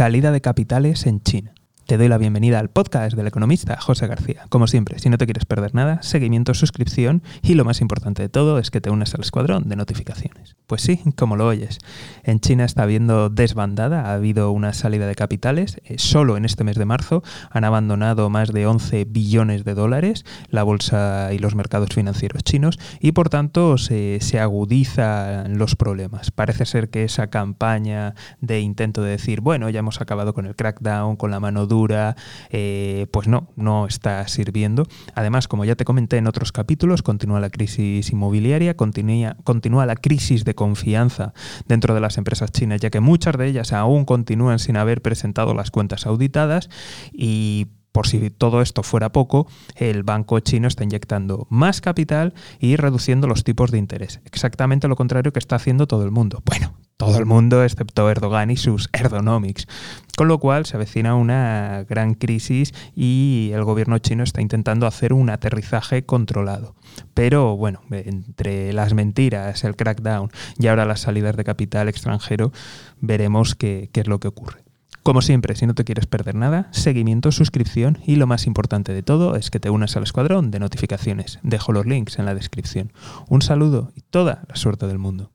Salida de capitales en China. Te doy la bienvenida al podcast del economista José García. Como siempre, si no te quieres perder nada, seguimiento, suscripción y lo más importante de todo es que te unes al escuadrón de notificaciones. Pues sí, como lo oyes. En China está habiendo desbandada, ha habido una salida de capitales. Eh, solo en este mes de marzo han abandonado más de 11 billones de dólares la bolsa y los mercados financieros chinos y por tanto se, agudizan los problemas. Parece ser que esa campaña de intento de decir, bueno, ya hemos acabado con el crackdown, con la mano dura, eh, pues no, no está sirviendo. Además, como ya te comenté en otros capítulos, continúa la crisis inmobiliaria, continúa, continúa la crisis de confianza dentro de las empresas chinas, ya que muchas de ellas aún continúan sin haber presentado las cuentas auditadas y por si todo esto fuera poco, el banco chino está inyectando más capital y reduciendo los tipos de interés. Exactamente lo contrario que está haciendo todo el mundo. Bueno, todo el mundo excepto Erdogan y sus Erdonomics. Con lo cual se avecina una gran crisis y el gobierno chino está intentando hacer un aterrizaje controlado. Pero bueno, entre las mentiras, el crackdown y ahora las salidas de capital extranjero, veremos qué, qué es lo que ocurre. Como siempre, si no te quieres perder nada, seguimiento, suscripción y lo más importante de todo es que te unas al escuadrón de notificaciones. Dejo los links en la descripción. Un saludo y toda la suerte del mundo.